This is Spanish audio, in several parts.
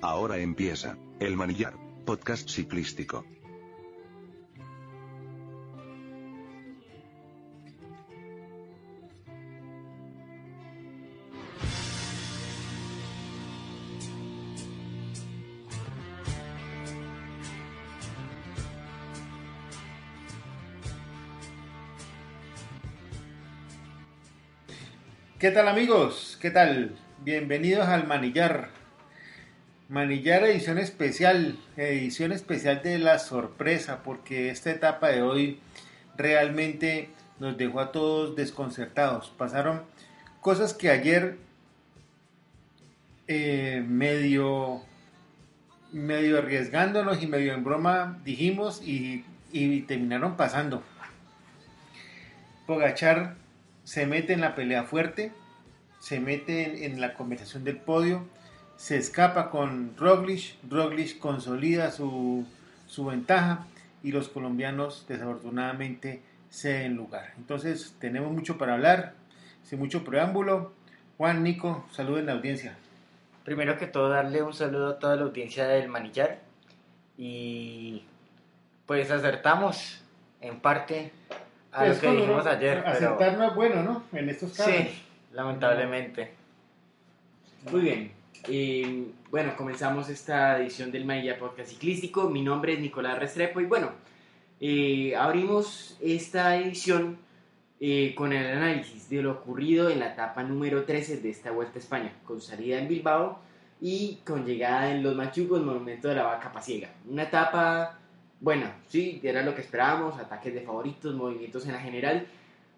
Ahora empieza, El Manillar, podcast ciclístico. ¿Qué tal amigos? ¿Qué tal? Bienvenidos al Manillar. Manillar edición especial, edición especial de la sorpresa, porque esta etapa de hoy realmente nos dejó a todos desconcertados. Pasaron cosas que ayer eh, medio, medio arriesgándonos y medio en broma dijimos y, y terminaron pasando. Pogachar se mete en la pelea fuerte, se mete en, la conversación del podio, se escapa con Roglic, Roglic consolida su, su ventaja y los colombianos desafortunadamente ceden lugar. Entonces tenemos mucho para hablar, sin mucho preámbulo. Juan, Nico, saluden la audiencia. Primero que todo, darle un saludo a toda la audiencia del Manillar y pues acertamos en parte a lo que dijimos ayer. Aceptar no es bueno, ¿no? En estos casos. Sí, lamentablemente. Muy bien. Bueno, comenzamos esta edición del Mailla Podcast Ciclístico. Mi nombre es Nicolás Restrepo y bueno, abrimos esta edición con el análisis de lo ocurrido en la etapa número 13 de esta Vuelta a España, con salida en Bilbao y con llegada en Los Machucos, Monumento de la Vaca Pasiega. Una etapa bueno, sí, era lo que esperábamos, ataques de favoritos, movimientos en la general,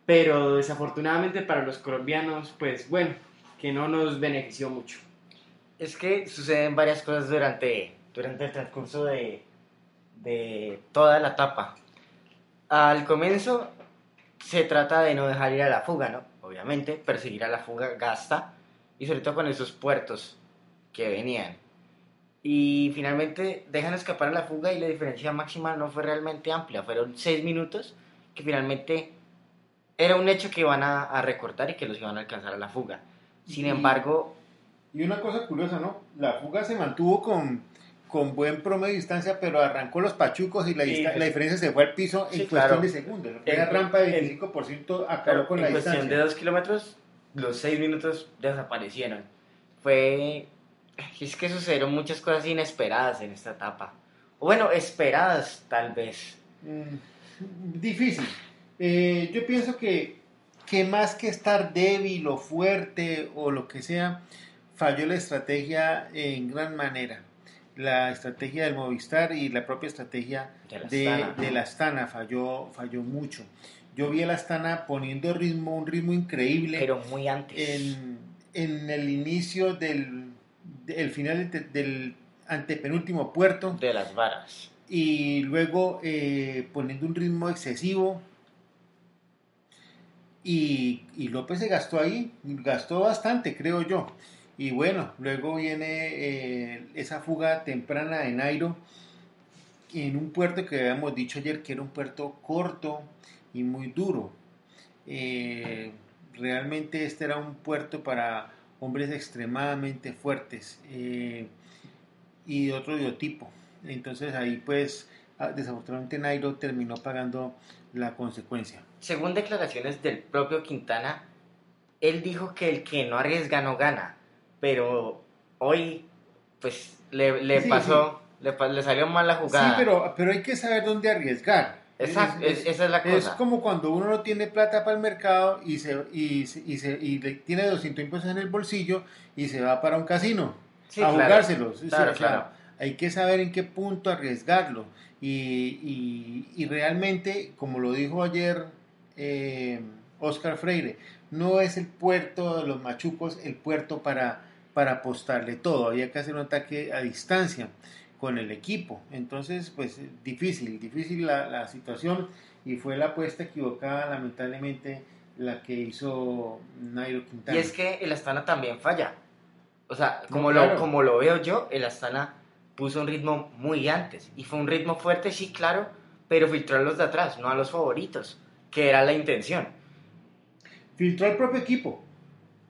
pero desafortunadamente para los colombianos, pues bueno, que no nos benefició mucho. Es que suceden varias cosas durante, durante el transcurso de, de toda la etapa. Al comienzo se trata de no dejar ir a la fuga, ¿no? Obviamente, perseguir a la fuga gasta, y sobre todo con esos puertos que venían y finalmente dejan escapar a la fuga y la diferencia máxima no fue realmente amplia, fueron seis minutos que finalmente era un hecho que iban a, recortar y que los iban a alcanzar a la fuga. Sin embargo... Y una cosa curiosa, ¿no? La fuga se mantuvo con, con buen promedio de distancia, pero arrancó los pachucos y la, la diferencia se fue al piso en cuestión de segundos. La rampa de 25% acabó con la distancia. En cuestión de dos kilómetros, los seis minutos desaparecieron. Fue es que sucedieron muchas cosas inesperadas en esta etapa. O bueno, esperadas tal vez. Mm, difícil. Eh, yo pienso que, que más que estar débil o fuerte o lo que sea, falló la estrategia en gran manera. La estrategia del Movistar y la propia estrategia de la, Astana. falló, falló mucho. Yo vi a la Astana poniendo ritmo, un ritmo increíble. Pero muy antes. En, en el inicio del el final del antepenúltimo puerto. De las varas. Y luego eh, poniendo un ritmo excesivo. Y, López se gastó ahí, gastó bastante, creo yo. Y bueno, luego viene eh, esa fuga temprana de Nairo en un puerto que habíamos dicho ayer que era un puerto corto y muy duro. Eh, realmente este era un puerto para hombres extremadamente fuertes eh, y de otro biotipo. Entonces ahí pues ah, desafortunadamente Nairo terminó pagando la consecuencia. Según declaraciones del propio Quintana, él dijo que el que no arriesga no gana, pero hoy pues le, pasó, Le, le, salió mal la jugada. Sí, pero, pero hay que saber dónde arriesgar. Exacto, esa es la cosa. Es como cuando uno no tiene plata para el mercado y se y, y, se, y tiene 200 pesos en el bolsillo y se va para un casino a jugárselos. Claro, claro. Hay que saber en qué punto arriesgarlo. Y, y realmente, como lo dijo ayer eh, Oscar Freire, no es el puerto de los machucos el puerto para, para apostarle todo. Había que hacer un ataque a distancia con el equipo. Entonces, pues difícil, difícil la, situación y fue la apuesta equivocada, lamentablemente, la que hizo Nairo Quintana. Y es que el Astana también falla. O sea, como, lo, como lo veo yo, el Astana puso un ritmo muy antes y fue un ritmo fuerte, sí, claro, pero filtró a los de atrás, no a los favoritos, que era la intención. Filtró al propio equipo,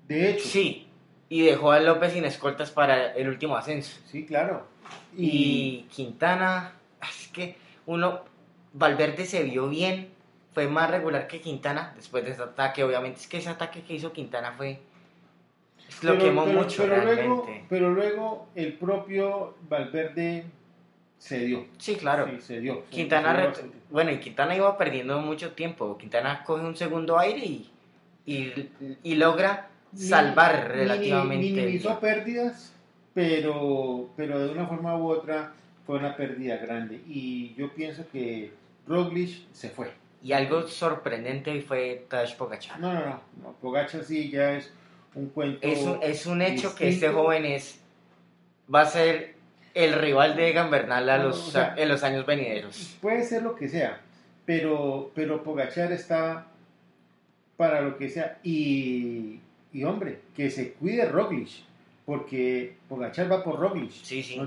de hecho. Sí, y dejó a López sin escoltas para el último ascenso. Sí, claro. Y, Quintana, es que uno, Valverde se vio bien, fue más regular que Quintana después de ese ataque, obviamente es que ese ataque que hizo Quintana fue... lo quemó mucho pero Luego, pero luego el propio Valverde se dio. Sí, claro. Sí, se dio. Quintana, bueno, y Quintana iba perdiendo mucho tiempo. Quintana coge un segundo aire y, y, logra salvar relativamente. Minimizó pérdidas, pero, pero de una forma u otra fue una pérdida grande. Y yo pienso que Roglic se fue. Y algo sorprendente fue Tadej Pogacar. No, no, no, no. Pogacar sí ya es un cuento. Es un, es un hecho que este joven es va a ser el rival de Egan Bernal a los, en los años venideros. Puede ser lo que sea, pero, pero Pogachar está para lo que sea. Y, y hombre, que se cuide Roglic, porque Pogachar va por Roglic. Sí, sí.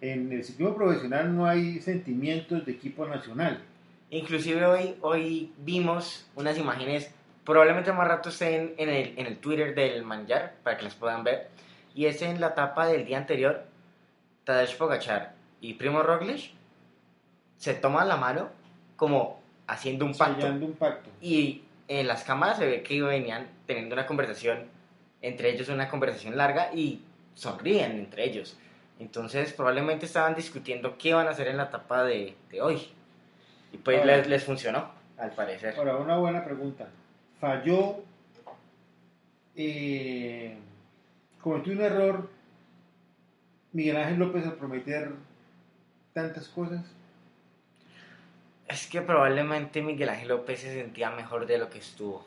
en el ciclismo profesional no hay sentimientos de equipo nacional. Inclusive hoy, hoy vimos unas imágenes, probablemente más rato estén en el, en el Twitter del Manjar, para que las puedan ver, y es en la etapa del día anterior, Tadej Pogachar y Primo Roglic se toman la mano como haciendo un pacto. un pacto. Y en las cámaras se ve que venían teniendo una conversación, entre ellos una conversación larga y sonríen entre ellos. Entonces probablemente estaban discutiendo qué iban a hacer en la etapa de, hoy. Y pues les, les, funcionó, al parecer. Ahora, una buena pregunta. ¿Falló? Eh, ¿Cometió un error Miguel Ángel López a prometer tantas cosas? Es que probablemente Miguel Ángel López se sentía mejor de lo que estuvo.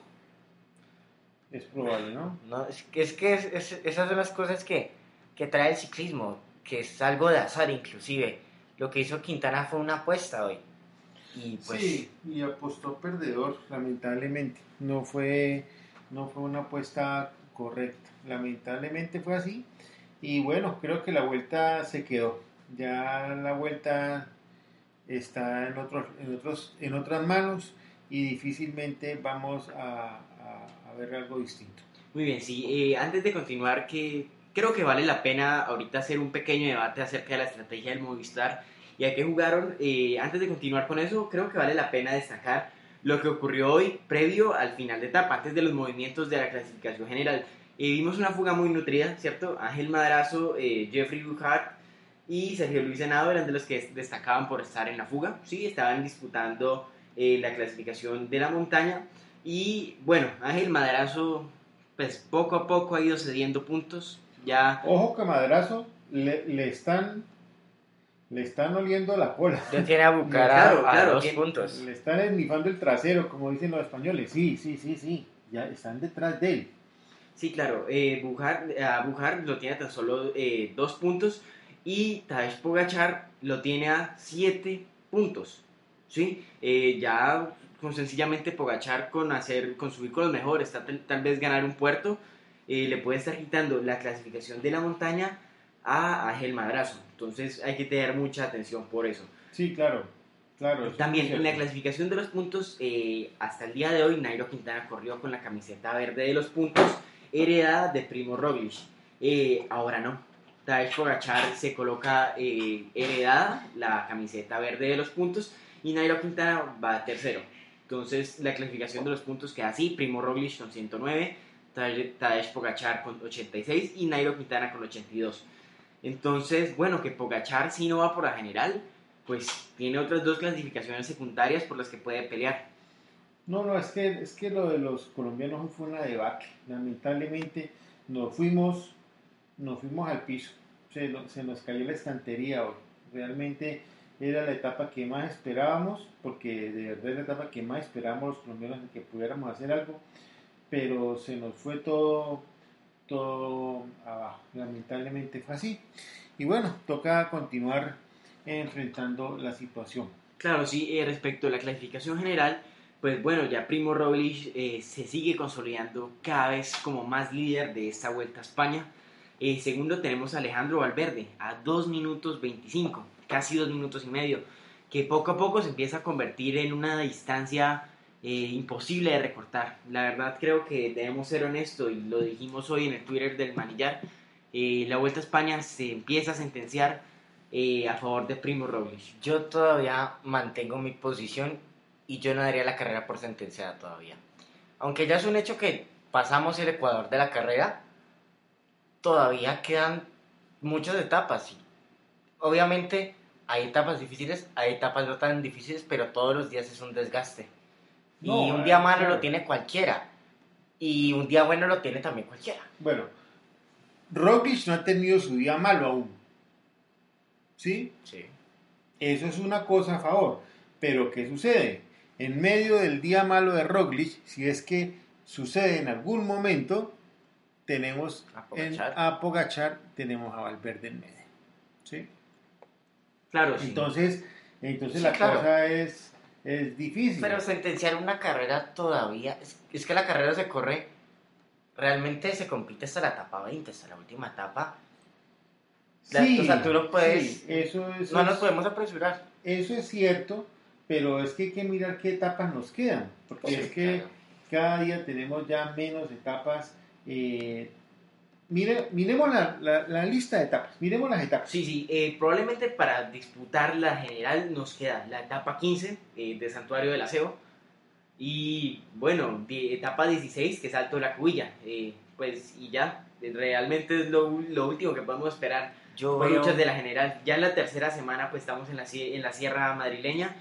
Es probable, ¿no? no es que, es que esas son las cosas que, que trae el ciclismo, que es algo de azar inclusive. Lo que hizo Quintana fue una apuesta hoy. Y pues... Sí, y apostó perdedor, lamentablemente. No fue, no fue una apuesta correcta. Lamentablemente fue así. Y bueno, creo que la vuelta se quedó. Ya la vuelta está en, otros, en, otros, en otras manos y difícilmente vamos a, ver algo distinto. Muy bien, sí. Eh, antes de continuar, que creo que vale la pena ahorita hacer un pequeño debate acerca de la estrategia del Movistar y a qué jugaron. Eh, antes de continuar con eso, creo que vale la pena destacar lo que ocurrió hoy previo al final de etapa, antes de los movimientos de la clasificación general. Eh, vimos una fuga muy nutrida, ¿cierto? Ángel Madrazo, eh, Jeffrey Buchart y Sergio Luis Senado eran de los que destacaban por estar en la fuga. Sí, estaban disputando eh, la clasificación de la montaña. Y bueno, Ángel Madrazo, pues poco a poco ha ido cediendo puntos. Ya... Ojo que Madrazo le, están le están oliendo la cola. Ya tiene a Bucar a, dos puntos. Le están esnifando el trasero, como dicen los españoles. Sí, sí, sí, sí. Ya están detrás de él. Sí, claro. Eh, Bujar, a Bujar lo tiene a tan solo eh, dos puntos y Tadej Pogachar lo tiene a siete puntos. ¿sí? Eh, ya con sencillamente Pogachar con hacer con subir con los mejores, tal, tal vez ganar un puerto, eh, le puede estar quitando la clasificación de la montaña a Ángel Madrazo. Entonces hay que tener mucha atención por eso. Sí, claro. Claro, También en la clasificación de los puntos, hasta el día de hoy, Nairo Quintana corrió con la camiseta verde de los puntos heredada de Primo Roglic. Eh, ahora no. Tadej Pogachar se coloca eh, heredada la camiseta verde de los puntos y Nairo Quintana va tercero. Entonces la clasificación de los puntos queda así, Primo Roglic con 109, Tadej Pogachar con 86 y Nairo Quintana con 82. Entonces, bueno, que Pogachar si no va por la general, pues tiene otras dos clasificaciones secundarias por las que puede pelear. No, no, es que, es que lo de los colombianos fue una debacle. Lamentablemente nos fuimos, nos fuimos al piso. Se, nos cayó la estantería hoy. Realmente era la etapa que más esperábamos, porque de verdad es la etapa que más esperábamos los colombianos de que pudiéramos hacer algo, pero se nos fue todo, todo abajo. Lamentablemente fue así. Y bueno, toca continuar enfrentando la situación. Claro, sí, eh, respecto a la clasificación general, pues bueno, ya Primo Roglic eh, se sigue consolidando cada vez como más líder de esta Vuelta a España. Eh, segundo tenemos a Alejandro Valverde a 2 minutos 25, casi 2 minutos y medio, que poco a poco se empieza a convertir en una distancia eh, imposible de recortar. La verdad creo que debemos ser honestos y lo dijimos hoy en el Twitter del Manillar. Eh, la Vuelta a España se empieza a sentenciar eh, a favor de Primo Roglic. Yo todavía mantengo mi posición y yo no daría la carrera por sentenciada todavía. Aunque ya es un hecho que pasamos el Ecuador de la carrera, todavía quedan muchas etapas. obviamente hay etapas difíciles, hay etapas no tan difíciles, pero todos los días es un desgaste. y un día malo lo tiene cualquiera. Y un día bueno lo tiene también cualquiera. Bueno, Roglic no ha tenido su día malo aún. ¿Sí? Sí. Eso es una cosa a favor. Pero ¿qué sucede? En medio del día malo de Roglic, si es que sucede en algún momento, tenemos a Pogachar, tenemos a Valverde en medio. ¿Sí? Claro, sí. Entonces, entonces la cosa es, es difícil. Pero sentenciar una carrera todavía, es, que la carrera se corre, realmente se compite hasta la etapa 20, hasta la última etapa. Sí, o sea, tú no puedes, eso, no nos podemos apresurar. Eso es cierto, pero es que hay que mirar qué etapas nos quedan, porque es que cada día tenemos ya menos etapas eh, Mire, miremos la, la, lista de etapas, miremos las etapas. Sí, sí, eh, probablemente para disputar la general nos queda la etapa 15 eh, de Santuario del Aseo y bueno, etapa 16 que es Alto de la Cubilla, eh, pues y ya, realmente es lo, lo último que podemos esperar Yo por luchas de la general. Ya en la tercera semana pues estamos en la, en la Sierra Madrileña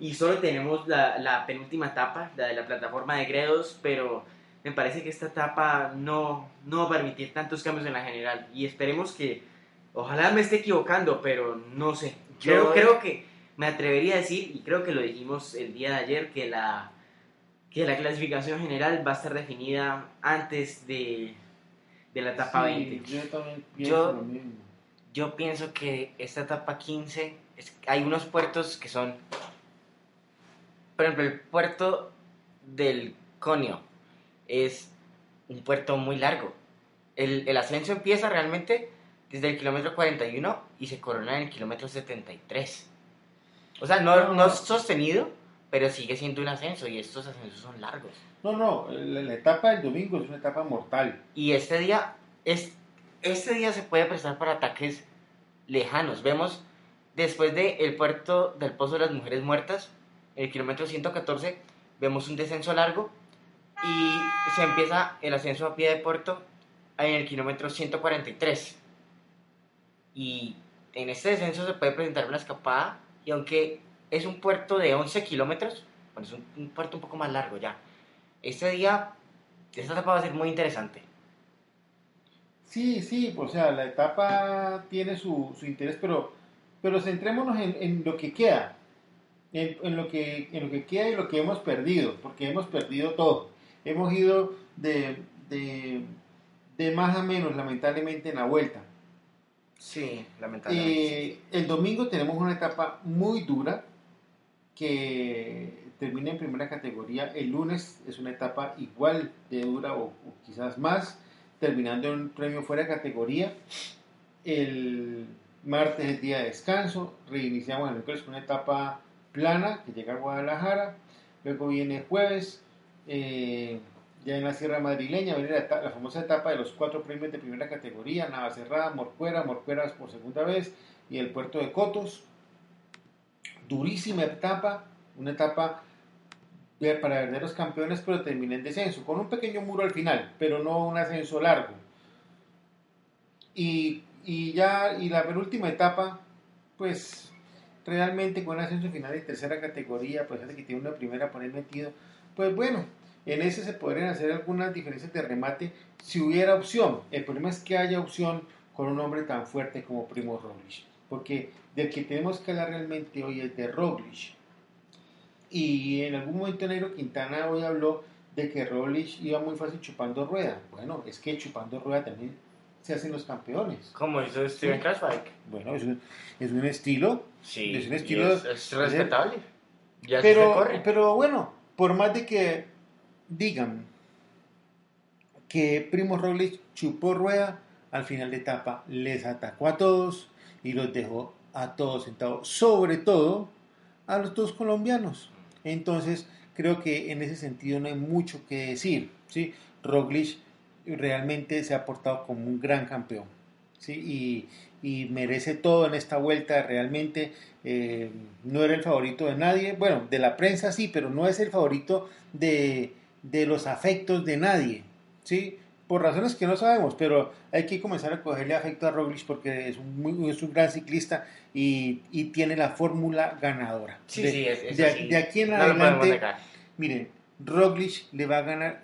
y solo tenemos la, la penúltima etapa, la de la plataforma de Gredos, pero me parece que esta etapa no, no va a permitir tantos cambios en la general. Y esperemos que, ojalá me esté equivocando, pero no sé. Yo creo que me atrevería a decir, y creo que lo dijimos el día de ayer, que la, que la clasificación general va a estar definida antes de, de la etapa 20. Yo también pienso lo mismo. Yo pienso que esta etapa 15, hay unos puertos que son, por ejemplo, el puerto del Conio es un puerto muy largo. El, el, ascenso empieza realmente desde el kilómetro 41 y se corona en el kilómetro 73. O sea, no, no es sostenido, pero sigue siendo un ascenso y estos ascensos son largos. No, no, la, etapa del domingo es una etapa mortal. Y este día, es, este día se puede prestar para ataques lejanos. Vemos después del el puerto del Pozo de las Mujeres Muertas, el kilómetro 114, vemos un descenso largo y se empieza el ascenso a pie de puerto en el kilómetro 143. Y en este descenso se puede presentar una escapada y aunque es un puerto de 11 kilómetros, bueno, es un, puerto un poco más largo ya, este día, esta etapa va a ser muy interesante. Sí, sí, o sea, la etapa tiene su, su interés, pero, pero centrémonos en, lo que queda, en, en, lo que, en lo que queda y lo que hemos perdido, porque hemos perdido todo hemos ido de, de, más a menos, lamentablemente, en la vuelta. Sí, lamentablemente. Eh, el domingo tenemos una etapa muy dura que termina en primera categoría. El lunes es una etapa igual de dura o, quizás más, terminando en un premio fuera de categoría. El martes es día de descanso, reiniciamos el miércoles con una etapa plana que llega a Guadalajara. Luego viene jueves, eh, ya en la Sierra Madrileña la, famosa etapa de los cuatro premios de primera categoría, Navacerrada, Morcuera, Morcueras por segunda vez y el puerto de Cotos. Durísima etapa, una etapa para verdaderos campeones, pero termina en descenso, con un pequeño muro al final, pero no un ascenso largo. Y, y ya, y la penúltima etapa, pues realmente con un ascenso final de tercera categoría, pues hace que tiene una primera por ahí metido pues bueno, en ese se podrían hacer algunas diferencias de remate si hubiera opción. El problema es que haya opción con un hombre tan fuerte como Primo Roglic. Porque del que tenemos que hablar realmente hoy es de Roglic. Y en algún momento Negro Quintana hoy habló de que Roglic iba muy fácil chupando rueda. Bueno, es que chupando rueda también se hacen los campeones. ¿Cómo hizo Steven Crashbike? Bueno, es un, es un estilo. Sí, es un estilo. Es, respetable. Ya pero, pero bueno, por más de que digan que Primo Roglic chupó rueda, al final de etapa les atacó a todos y los dejó a todos sentados, sobre todo a los dos colombianos. Entonces, creo que en ese sentido no hay mucho que decir. ¿sí? Roglic realmente se ha portado como un gran campeón. ¿Sí? Y, y merece todo en esta vuelta. Realmente eh, no era el favorito de nadie. Bueno, de la prensa sí, pero no es el favorito de, de los afectos de nadie. ¿sí? Por razones que no sabemos, pero hay que comenzar a cogerle afecto a Roglic porque es un, muy, es un gran ciclista y, y tiene la fórmula ganadora. Sí, de, sí, es, de, aquí en No adelante, miren, Roglic le va a ganar,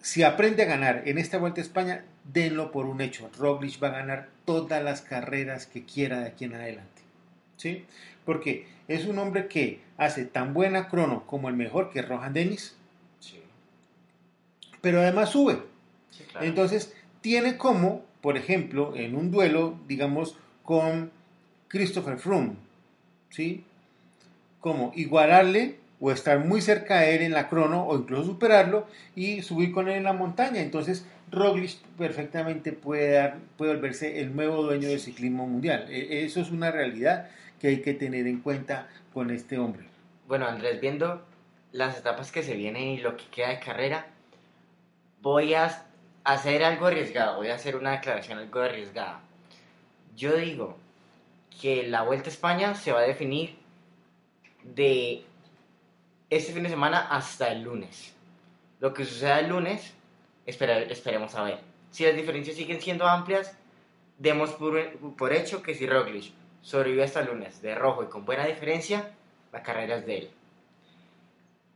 si aprende a ganar en esta Vuelta a España, denlo por un hecho. Roglic va a ganar todas las carreras que quiera de aquí en adelante. ¿Sí? Porque es un hombre que hace tan buena crono como el mejor que es Rohan Dennis, Sí, pero además sube. sí, claro. Entonces, tiene como, por ejemplo, en un duelo, digamos, con Christopher Froome, ¿sí? Como igualarle o estar muy cerca de él en la crono o incluso superarlo y subir con él en la montaña. Entonces, Roglic perfectamente puede, dar, puede volverse el nuevo dueño del ciclismo mundial. E- Eso es una realidad que hay que tener en cuenta con este hombre. Bueno, Andrés, viendo las etapas que se vienen y lo que queda de carrera, voy a hacer algo arriesgado, voy a hacer una declaración algo arriesgada. Yo digo que la Vuelta a España se va a definir de este fin de semana hasta el lunes. Lo que suceda el lunes, esperemos a ver. Si las diferencias siguen siendo amplias, demos por, por hecho que si Roglic sobrevive hasta el lunes de rojo y con buena diferencia, la carrera es de él.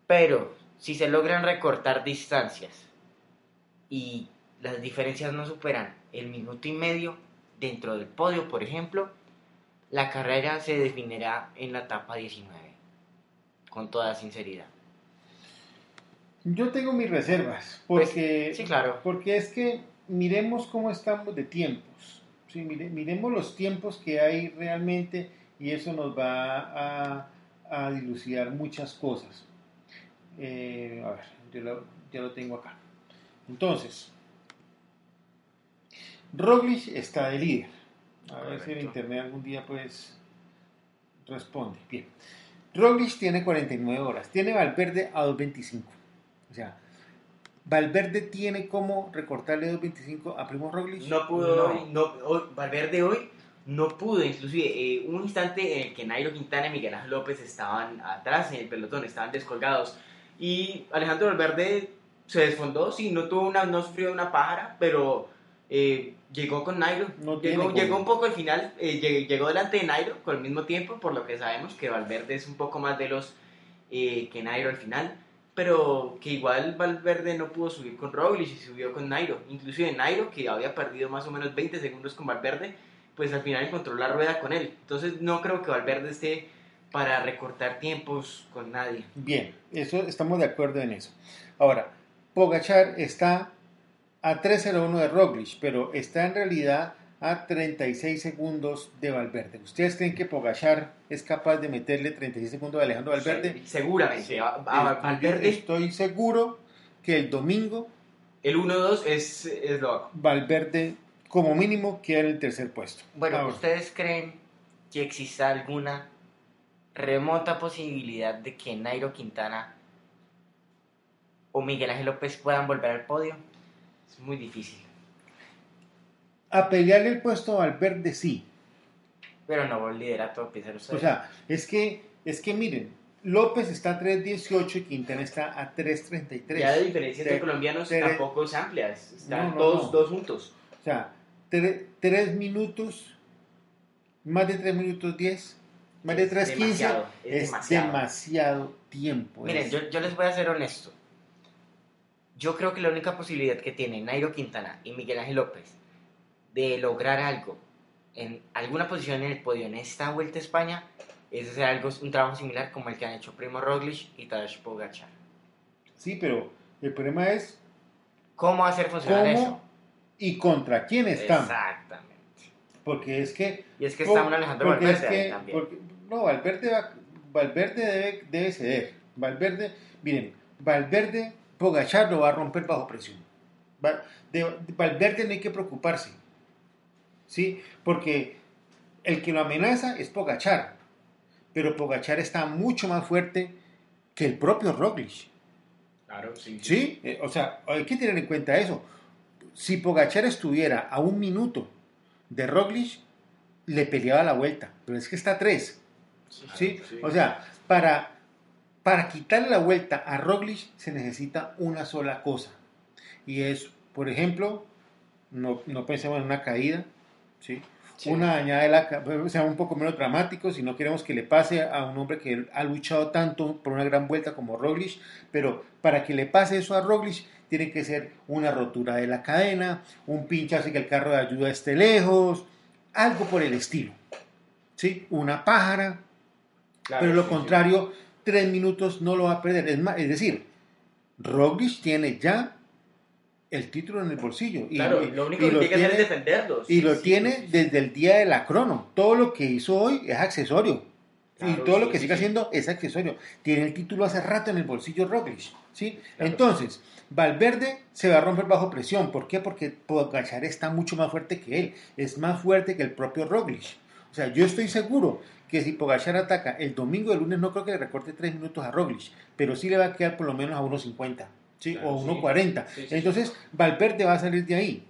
Pero si se logran recortar distancias y las diferencias no superan el minuto y medio dentro del podio, por ejemplo, la carrera se definirá en la etapa 19, con toda sinceridad. Yo tengo mis reservas, Pues, porque, sí, claro. porque es que miremos cómo estamos de tiempos. Sí, mire- miremos los tiempos que hay realmente y eso nos va a, a dilucidar muchas cosas. Eh, a ver, yo lo, ya lo tengo acá. Entonces, Roglic está de líder. A ver si el internet algún día pues responde. Bien. Roglic tiene 49 horas. Tiene Valverde a 2.25. O sea, Valverde tiene como recortarle 2.25 a Primo Roglic. No pudo No. hoy, no, hoy- Valverde hoy no pudo, inclusive eh, hubo un instante en el que Nairo Quintana y Miguel Ángel López estaban atrás en el pelotón, estaban descolgados y Alejandro Valverde se desfondó, sí, no tuvo una, no sufrió una pájara, pero eh, llegó con Nairo, No llegó, llegó un poco al final, eh, lleg- llegó delante de Nairo con el mismo tiempo, por lo que sabemos que Valverde es un poco más veloz eh, que Nairo al final, pero que igual Valverde no pudo subir con Roglic y subió con Nairo. Inclusive Nairo, que había perdido más o menos 20 segundos con Valverde, pues al final encontró la rueda con él. Entonces no creo que Valverde esté para recortar tiempos con nadie. Bien, eso estamos de acuerdo en eso. Ahora, Pogachar está a 3.01 de Roglic, pero está en realidad a 36 segundos de Valverde. ¿Ustedes creen que Pogachar es capaz de meterle 36 segundos a Alejandro Valverde? Seguramente. Sí. A- a- Valverde, Estoy seguro que el domingo el 1-2 es, es loco. Valverde como mínimo queda en el tercer puesto. Bueno, Ahora, ¿ustedes creen que exista alguna remota posibilidad de que Nairo Quintana o Miguel Ángel López puedan volver al podio? Es muy difícil. A pelearle el puesto a Valverde sí. Pero no el liderato, ustedes. O sea, es que, es que miren, López está a 3.18 y Quintana está a 3.33. Ya de diferencia entre colombianos tampoco es amplia. es- Están No, no, todos no. dos juntos. O sea, tre- tres minutos, más de 3 minutos 10, más de Es 3.15 demasiado, es, es demasiado. demasiado tiempo. Miren, es- yo, yo les voy a ser honesto. Yo creo que la única posibilidad que tiene Nairo Quintana y Miguel Ángel López de lograr algo en alguna posición en el podio en esta Vuelta a España es hacer algo, un trabajo similar como el que han hecho Primo Roglic y Tadej Pogacar. Sí, pero el problema es ¿Cómo hacer funcionar eso? cómo y contra quién están. Exactamente. Porque es que Y es que está un Alejandro porque Valverde es que- también. porque- no, Valverde, va- Valverde debe, debe ceder. Valverde, miren, Valverde, Pogachar lo va a romper bajo presión. Va- de, Valverde no hay que preocuparse. ¿Sí? Porque el que lo amenaza es Pogachar. Pero Pogachar está mucho más fuerte que el propio Roglic. Claro, sí. Sí, eh, o sea, hay que tener en cuenta eso. Si Pogachar estuviera a un minuto de Roglic, le peleaba la vuelta, pero es que está a tres. ¿sí? O sea, para, para quitarle la vuelta a Roglic se necesita una sola cosa. Y es, por ejemplo, no, no pensemos en una caída, ¿sí? Una dañada de la sea un poco menos dramático, si no queremos que le pase a un hombre que ha luchado tanto por una gran vuelta como Roglic, pero para que le pase eso a Roglic tiene que ser una rotura de la cadena, un pinchazo que el carro de ayuda esté lejos, algo por el estilo. ¿Sí? Una pájara, pero lo contrario, tres minutos no lo va a perder. Es, es decir, Roglic tiene ya el título en el bolsillo. Y, claro, lo único que tiene que hacer es defenderlo. y lo tiene desde el día de la crono. Todo lo que hizo hoy es accesorio. y todo lo que sigue haciendo es accesorio. Tiene el título hace rato en el bolsillo Roglic. ¿sí? Entonces, Valverde se va a romper bajo presión. ¿Por qué? Porque Pogacar está mucho más fuerte que él. Es más fuerte que el propio Roglic. O sea, yo estoy seguro que si Pogachar ataca el domingo, el lunes, no creo que le recorte tres minutos a Roglic, pero sí le va a quedar por lo menos a 1.50. ¿sí? o 1.40. entonces, Valverde va a salir de ahí.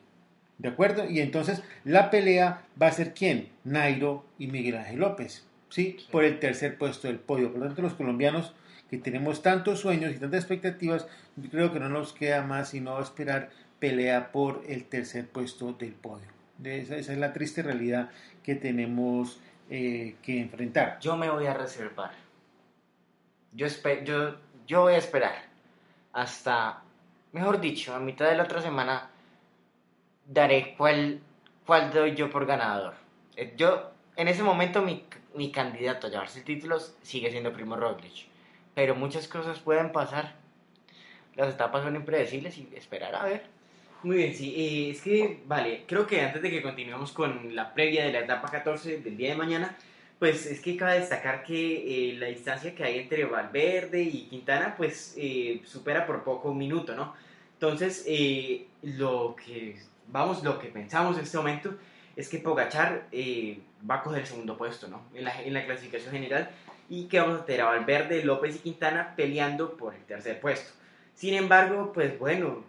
¿De acuerdo? Y entonces la pelea va a ser quién? Nairo y Miguel Ángel López, ¿sí? Por el tercer puesto del podio. Por lo tanto, los colombianos que tenemos tantos sueños y tantas expectativas, creo que no nos queda más sino esperar pelea por el tercer puesto del podio. Esa, esa es la triste realidad que tenemos eh, que enfrentar. Yo me voy a reservar. Yo, yo, yo voy a esperar hasta, mejor dicho, a mitad de la otra semana daré cuál, cuál doy yo por ganador. Eh, yo, en ese momento, mi, mi candidato a llevarse títulos sigue siendo Primo Roglic. Pero muchas cosas pueden pasar. Las etapas son impredecibles y esperar a ver. Muy bien, sí. Eh, es que, vale, creo que antes de que continuemos con la previa de la etapa 14 del día de mañana, pues es que cabe destacar que eh, la distancia que hay entre Valverde y Quintana, pues eh, supera por poco un minuto, ¿no? Entonces, eh, lo que vamos, lo que pensamos en este momento es que Pogachar va a coger el segundo puesto, ¿no? En la, en la clasificación general y que vamos a tener a Valverde, López y Quintana peleando por el tercer puesto. Sin embargo, pues bueno,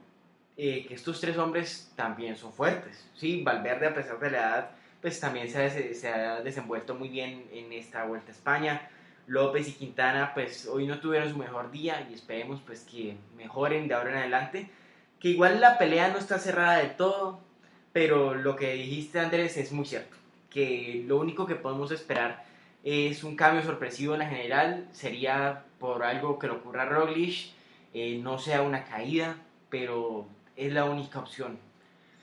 que estos tres hombres también son fuertes, ¿sí? Valverde, a pesar de la edad, pues también se ha, se ha desenvuelto muy bien en esta Vuelta a España. López y Quintana pues hoy no tuvieron su mejor día y esperemos pues que mejoren de ahora en adelante. Que igual la pelea no está cerrada de todo, pero lo que dijiste Andrés es muy cierto. Que lo único que podemos esperar es un cambio sorpresivo en la general. Sería por algo que le ocurra a Roglic, eh, no sea una caída, pero es la única opción.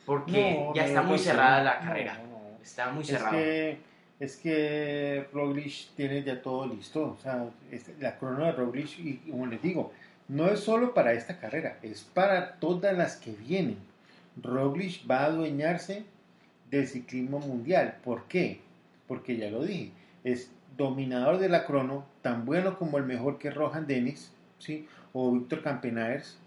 Porque ya está muy cerrada la carrera. Está muy cerrado. Es que, es que Roglic tiene ya todo listo. O sea, este, la crono de Roglic, y como les digo, no es solo para esta carrera, es para todas las que vienen. Roglic va a adueñarse del ciclismo mundial. ¿Por qué? Porque ya lo dije, es dominador de la crono, tan bueno como el mejor que Rohan Dennis, ¿sí? o Víctor Campenaers,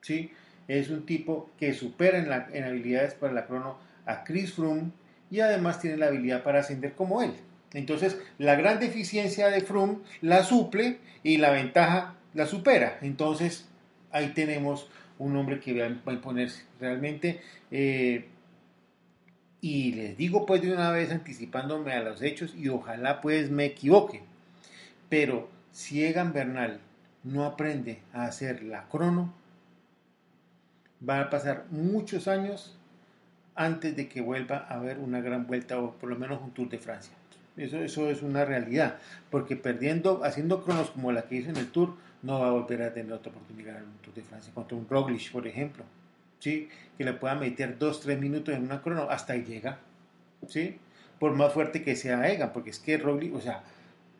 ¿sí? es un tipo que supera en, la, en habilidades para la crono a Chris Froome, y además tiene la habilidad para ascender como él. Entonces, la gran deficiencia de Froome la suple y la ventaja la supera. Entonces, ahí tenemos un hombre que va a imponerse realmente. Eh, y les digo pues de una vez anticipándome a los hechos y ojalá pues me equivoque. Pero si Egan Bernal no aprende a hacer la crono, va a pasar muchos años antes de que vuelva a haber una gran vuelta o por lo menos un Tour de Francia. Eso, eso es una realidad, porque perdiendo, haciendo cronos como la que hizo en el Tour, no va a volver a tener otra oportunidad en un Tour de Francia contra un Roglic, por ejemplo, ¿sí? que le pueda meter 2-3 minutos en una crono, hasta ahí llega, ¿sí? por más fuerte que sea Egan, porque es que Roglic, o sea,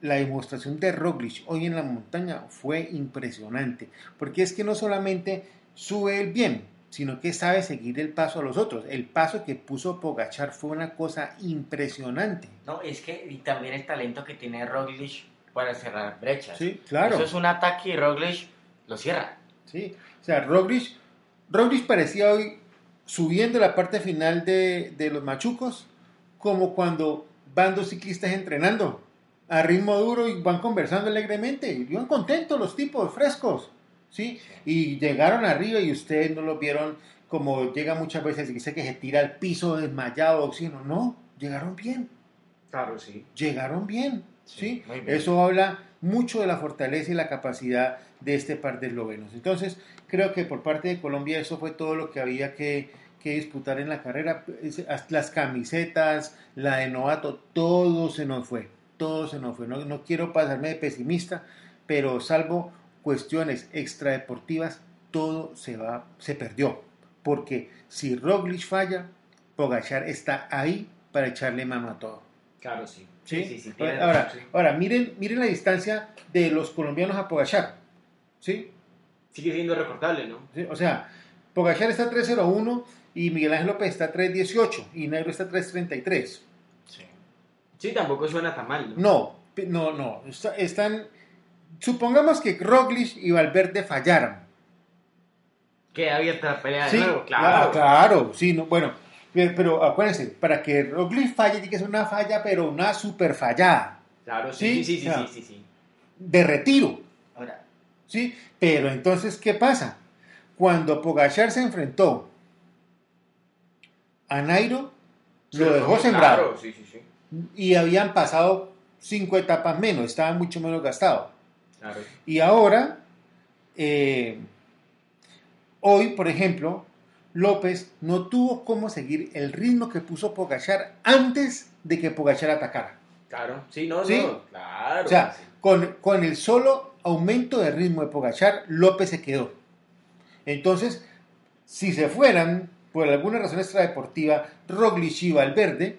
la demostración de Roglic hoy en la montaña fue impresionante, porque es que no solamente sube el bien, sino que sabe seguir el paso a los otros. El paso que puso Pogachar fue una cosa impresionante. No, es que y también el talento que tiene Roglic para cerrar brechas. Sí, claro. Eso es un ataque y Roglic lo cierra. Sí, o sea, Roglic, Roglic parecía hoy subiendo la parte final de, de los machucos como cuando van dos ciclistas entrenando. a ritmo duro y van conversando alegremente. Iban contentos los tipos, frescos. ¿Sí? Y llegaron arriba y ustedes no lo vieron como llega muchas veces y dice que se tira al piso desmayado, oxígeno. No, llegaron bien. Claro, sí. Llegaron bien. ¿sí? Eso habla mucho de la fortaleza y la capacidad de este par de eslovenos. Entonces, creo que por parte de Colombia eso fue todo lo que había que, que disputar en la carrera. Las camisetas, la de novato, todo se nos fue. Todo se nos fue. No, no quiero pasarme de pesimista, pero salvo cuestiones extradeportivas, todo se va, se perdió. Porque si Roglic falla, Pogachar está ahí para echarle mano a todo. Claro, sí. ¿Sí? ahora, ahora miren, miren la distancia de los colombianos a Pogachar. ¿Sí? Sigue siendo recortable, ¿no? O sea, Pogachar está 301 y Miguel Ángel López está 318 y Negro está 333. Sí. Sí, tampoco suena tan mal, ¿no? No, no, no. Están. Supongamos que Roglic y Valverde fallaran. Que abierta la pelea de sí, nuevo, claro. Claro, sí, no, bueno, pero acuérdense, para que Roglic falle tiene que ser una falla, pero una super fallada. Claro, sí, sí, sí, sí, sí, sí, De retiro. Ahora. ¿Sí? Pero entonces, ¿qué pasa? Cuando Pogachar se enfrentó a Nairo, lo dejó sembrado. Claro, sí, sí, sí. Y habían pasado cinco etapas menos, estaba mucho menos gastado. Claro. Y ahora, eh, hoy, por ejemplo, López no tuvo cómo seguir el ritmo que puso Pogachar antes de que Pogachar atacara. Claro, sí, no, ¿Sí? no, claro. O sea, con, con, el solo aumento de ritmo de Pogachar, López se quedó. Entonces, si se fueran, por alguna razón extradeportiva, Roglic y Valverde,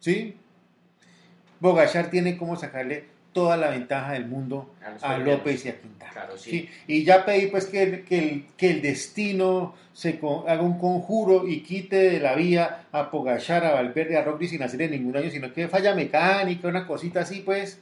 ¿sí? Bogachar tiene como sacarle toda la ventaja del mundo a, López y a Quintana. Y ya pedí pues que, que, el, destino se haga un conjuro y quite de la vía a Pogachar, a Valverde, a Roglic sin hacerle ningún daño, sino que falla mecánica, una cosita así pues.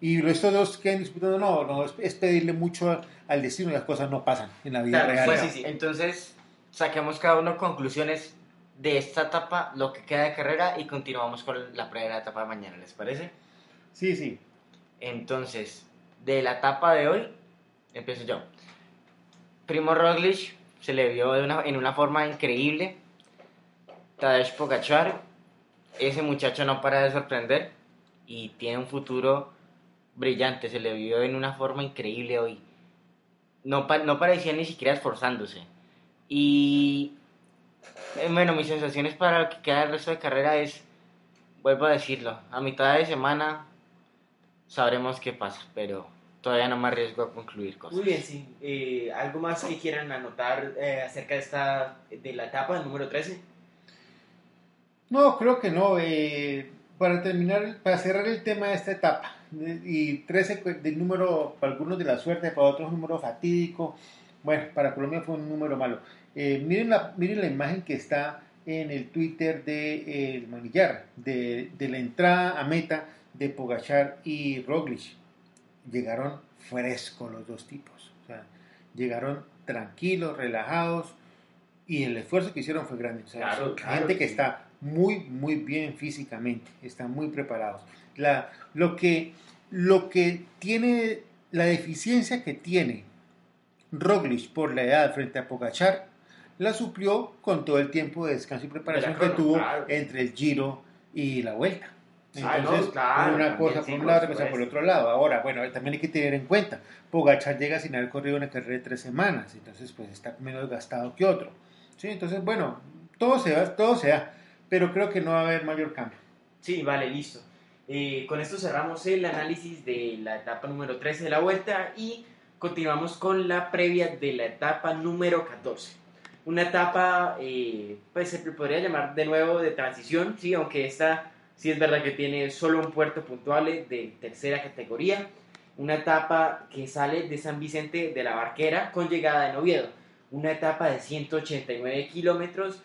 Y estos dos queden disputando, no, no, es, pedirle mucho al destino y las cosas no pasan en la vida real. Pues, Entonces, saquemos cada uno conclusiones de esta etapa, lo que queda de carrera y continuamos con la primera etapa de mañana, ¿les parece? Sí, sí. Entonces, de la etapa de hoy, empiezo yo. Primo Roglic se le vio en una forma increíble. Tadej Pogacar, ese muchacho no para de sorprender y tiene un futuro brillante. Se le vio en una forma increíble hoy. No, no parecía ni siquiera esforzándose. Y eh, bueno, mis sensaciones para lo que queda el resto de carrera es, vuelvo a decirlo, a mitad de semana sabremos qué pasa, pero todavía no me arriesgo a concluir cosas. Muy bien, sí. Eh, ¿Algo más que quieran anotar eh, acerca de, esta, de la etapa número 13? No, creo que no. para terminar, para cerrar el tema de esta etapa, y 13 del número, para algunos de la suerte, para otros número fatídico, bueno, para Colombia fue un número malo. Eh, miren, la, miren la imagen que está en el Twitter de el Manillar, de, de, la entrada a meta de Pogachar y Roglic. Llegaron frescos los dos tipos. O sea, llegaron tranquilos, relajados y el esfuerzo que hicieron fue grande. O sea, gente que está muy, muy bien físicamente, están muy preparados. La, lo, que, lo que tiene, la deficiencia que tiene Roglic por la edad frente a Pogachar la suplió con todo el tiempo de descanso y preparación que tuvo entre el Giro y la Vuelta. Entonces, una cosa por un lado, otra cosa por el otro lado. Ahora, bueno, también hay que tener en cuenta, Pogachar llega sin haber corrido una carrera de tres semanas, entonces pues está menos gastado que otro. ¿Sí? Entonces, bueno, todo se da, todo se da, pero creo que no va a haber mayor cambio. Sí, vale, listo. Eh, con esto cerramos el análisis de la etapa número 13 de la Vuelta y continuamos con la previa de la etapa número 14. Una etapa, eh, pues se podría llamar de nuevo de transición, sí, aunque esta sí es verdad que tiene solo un puerto puntual de tercera categoría. Una etapa que sale de San Vicente de la Barquera con llegada en Oviedo. Una etapa de 189 kilómetros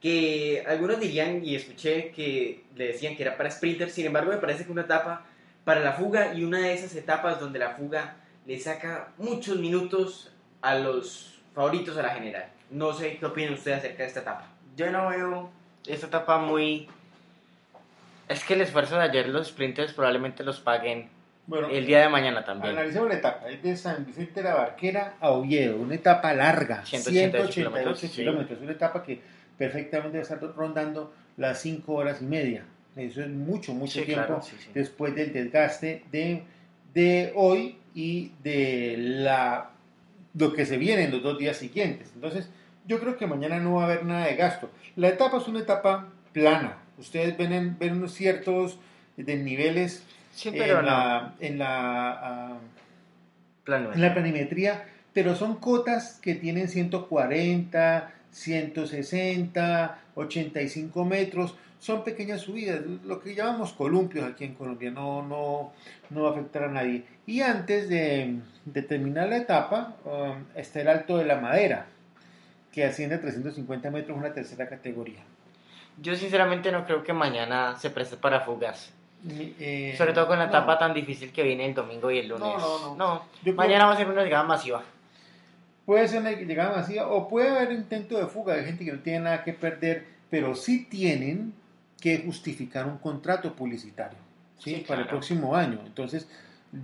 que algunos dirían, y escuché que le decían que era para sprinters, sin embargo me parece que una etapa para la fuga y una de esas etapas donde la fuga le saca muchos minutos a los favoritos a la general. No sé qué opinan ustedes acerca de esta etapa. Yo no veo esta etapa muy Es que el esfuerzo de ayer los sprinters probablemente los paguen el día de mañana también. Analicemos la etapa, es de San Vicente de la Barquera a Oviedo, una etapa larga, 188, kilómetros, kilómetros, una etapa que perfectamente va a estar rondando las 5 horas y media. Eso es mucho, mucho tiempo después del desgaste de, de hoy y de la lo que se viene en los dos días siguientes. Entonces, yo creo que mañana no va a haber nada de gasto. La etapa es una etapa plana. Ustedes ven, ven unos ciertos desniveles en, la, en, la, ah, en la planimetría, pero son cotas que tienen 140, 160, 85 metros son pequeñas subidas, lo que llamamos columpios aquí en Colombia, no, no, no va a afectar a nadie. Y antes de, terminar la etapa, um, está el Alto de la Madera, que asciende a 350 metros, una tercera categoría. Yo sinceramente no creo que mañana se preste para fugas. Eh, Sobre todo con la etapa tan difícil que viene el domingo y el lunes. No, no, no. mañana va a ser una llegada masiva. Puede ser una llegada masiva o puede haber intento de fuga de gente que no tiene nada que perder, pero sí tienen que justificar un contrato publicitario ¿sí? para el próximo año. Entonces,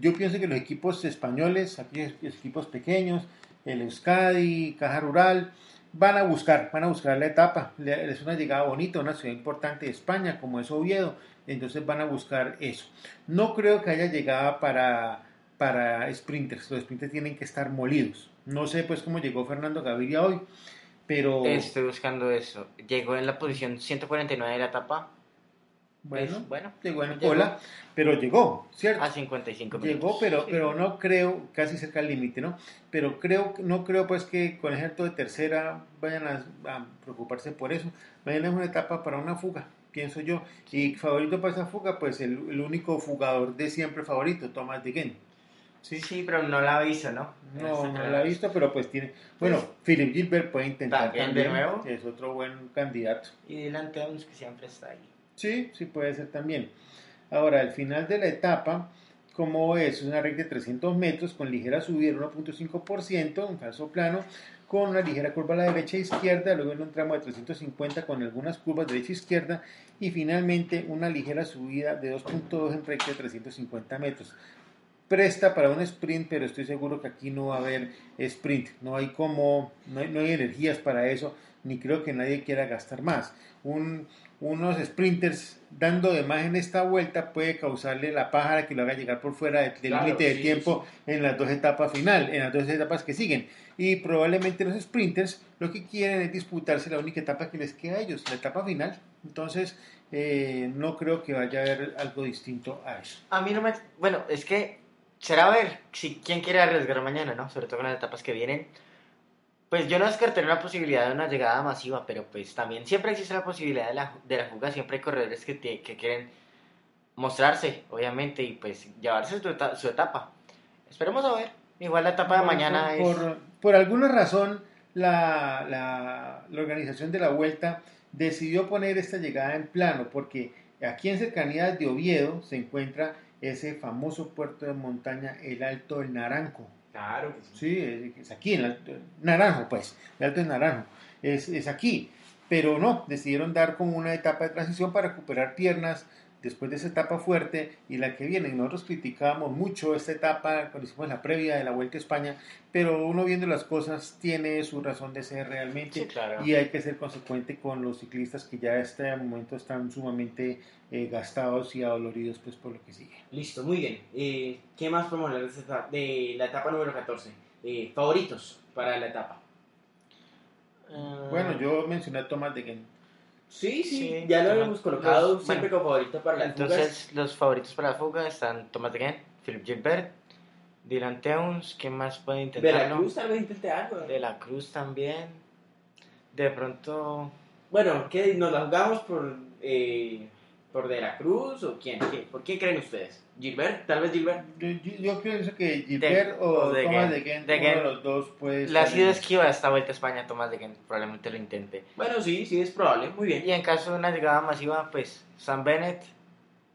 yo pienso que los equipos españoles, aquí equipos pequeños, el Euskadi, Caja Rural, van a buscar, van a buscar la etapa. Es una llegada bonita, una ciudad importante de España, como es Oviedo, entonces van a buscar eso. No creo que haya llegada para, para sprinters, los sprinters tienen que estar molidos. No sé pues cómo llegó Fernando Gaviria hoy, pero... Estoy buscando eso. Llegó en la posición 149 de la etapa. Bueno, bueno, llegó en cola, pero llegó, ¿cierto? A 55 minutos. Llegó, pero, pero no creo, casi cerca del límite, ¿no? Pero creo, no creo pues que con el ejército de tercera vayan a, preocuparse por eso. Mañana es una etapa para una fuga, pienso yo. Y favorito para esa fuga, pues el, único fugador de siempre favorito, Thomas de ¿Sí? sí, pero no la ha visto, ¿no? No, no la ha visto, pero pues tiene... Bueno, pues, Philip Gilbert puede intentar también, de nuevo. Es otro buen candidato. Y delante de que siempre está ahí. Sí, sí puede ser también. Ahora, al final de la etapa, como es una recta de 300 metros con ligera subida del 1.5%, un falso plano, con una ligera curva a la derecha e izquierda, luego en un tramo de 350 con algunas curvas derecha e izquierda y finalmente una ligera subida de 2.2 en recta de 350 metros presta para un sprint, pero estoy seguro que aquí no va a haber sprint, no hay como, no hay, energías para eso, ni creo que nadie quiera gastar más. Un, unos sprinters dando de más en esta vuelta puede causarle la pájara que lo haga llegar por fuera del límite de tiempo en las dos etapas final, en las dos etapas que siguen. Y probablemente los sprinters lo que quieren es disputarse la única etapa que les queda a ellos, la etapa final. Entonces, eh, no creo que vaya a haber algo distinto a eso. A mí no me... Bueno, es que será ver si quién quiere arriesgar mañana, ¿no? Sobre todo con las etapas que vienen. Pues yo no descartaría una posibilidad de una llegada masiva, pero pues también siempre existe la posibilidad de la, de la fuga, siempre hay corredores que, que quieren mostrarse, obviamente, y pues llevarse su, etapa. Esperemos a ver. Igual la etapa de mañana por, es... Por, alguna razón, la, la, la organización de la vuelta decidió poner esta llegada en plano, porque aquí en cercanías de Oviedo se encuentra ese famoso puerto de montaña, el Alto del Naranjo. Claro sí. es aquí, en el Naranjo, pues, el Alto del Naranjo, es, es aquí. Pero no, decidieron dar como una etapa de transición para recuperar piernas, después de esa etapa fuerte y la que viene. Nosotros criticábamos mucho esta etapa cuando hicimos la previa de la Vuelta a España, pero uno viendo las cosas tiene su razón de ser realmente y hay que ser consecuente con los ciclistas que ya en este momento están sumamente eh, gastados y adoloridos pues por lo que sigue. Listo, muy bien. Eh, ¿Qué más podemos hablar de, la etapa número 14? Eh, favoritos para la etapa. Bueno, yo mencioné a Tomás de Gen Sí, sí, ya lo habíamos colocado siempre como favorito para las Entonces, los favoritos para la fuga están Thomas de Gen, Philip Gilbert, Dylan Teuns, ¿qué más puede intentar? De la Cruz tal vez intente algo. De la Cruz también. De pronto... Bueno, ¿qué? ¿Nos la jugamos por, eh, por De la Cruz o quién? ¿Por quién creen ustedes? Gilbert, tal vez Gilbert. Yo, yo, pienso que Gilbert o, de Tomás de Gent, uno de los dos puede La sido esquiva esta vuelta a España, Tomás de Gent, probablemente lo intente. Bueno, sí, sí, es probable, muy bien. Y en caso de una llegada masiva, pues Sam Bennett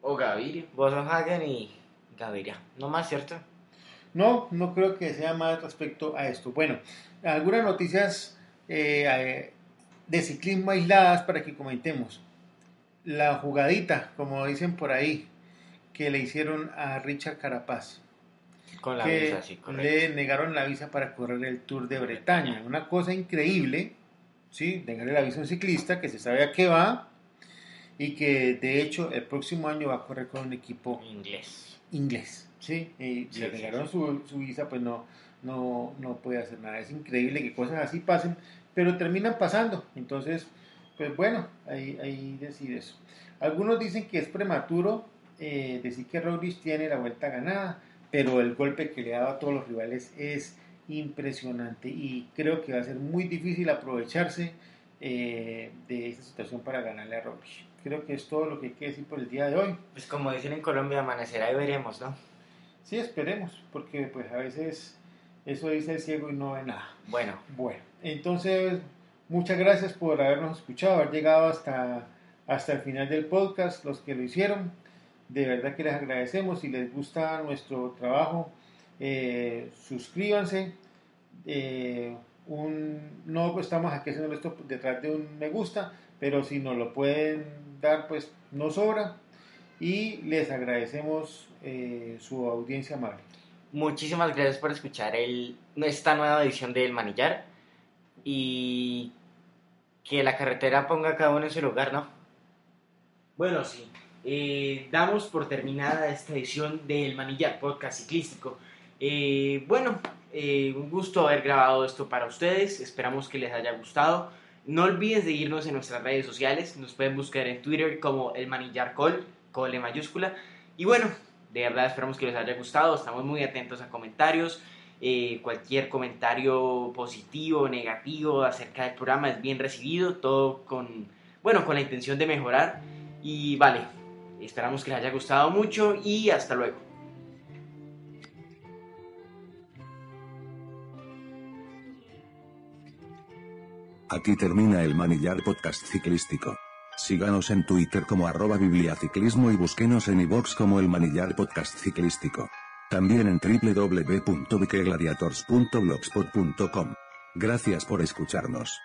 o Gaviria. Boson Hagen y Gaviria. No más, ¿cierto? No, no creo que sea más respecto a esto. Bueno, algunas noticias eh, de ciclismo aisladas para que comentemos. La jugadita, como dicen por ahí, que le hicieron a Richard Carapaz. Con la que visa, sí, le negaron la visa para correr el Tour de Bretaña. Una cosa increíble, ¿sí? Negarle la visa a un ciclista que se sabe a qué va y que de hecho el próximo año va a correr con un equipo Inglés. inglés, ¿sí? Y Sí, le sí, negaron Su, su visa, pues no, no, no puede hacer nada. Es increíble que cosas así pasen, pero terminan pasando. Entonces, pues bueno, ahí, ahí decide eso. Algunos dicen que es prematuro eh, decir que Roglic tiene la vuelta ganada, pero el golpe que le ha dado a todos los rivales es impresionante y creo que va a ser muy difícil aprovecharse eh, de esta situación para ganarle a Roglic. Creo que es todo lo que hay que decir por el día de hoy. Pues como dicen en Colombia, amanecerá y veremos, ¿no? Sí, esperemos, porque pues a veces eso dice el ciego y no ve nada. Bueno, Bueno, entonces muchas gracias por habernos escuchado, haber llegado hasta, hasta el final del podcast, los que lo hicieron. De verdad que les agradecemos. Si les gusta nuestro trabajo, eh, suscríbanse. Eh, no estamos aquí haciendo esto detrás de un me gusta, pero si nos lo pueden dar, pues no sobra. Y les agradecemos eh, su audiencia amable. muchísimas gracias por escuchar el, esta nueva edición del Manillar y que la carretera ponga cada uno en su lugar, ¿no? Bueno, sí. Eh, damos por terminada esta edición del Manillar Podcast Ciclístico. Eh, bueno, eh, un gusto haber grabado esto para ustedes. Esperamos que les haya gustado. No olvides de irnos en nuestras redes sociales. Nos pueden buscar en Twitter como el Manillar Col, cole mayúscula. Y bueno, de verdad esperamos que les haya gustado. Estamos muy atentos a comentarios. Eh, cualquier comentario positivo o negativo acerca del programa es bien recibido. Todo con, bueno, con la intención de mejorar. Y vale, esperamos que les haya gustado mucho y hasta luego. Aquí termina el Manillar Podcast Ciclístico. Síganos en Twitter como arroba bibliaciclismo y búsquenos en iVox como el Manillar Podcast Ciclístico. También en www.viquegladiators.blogspot.com. Gracias por escucharnos.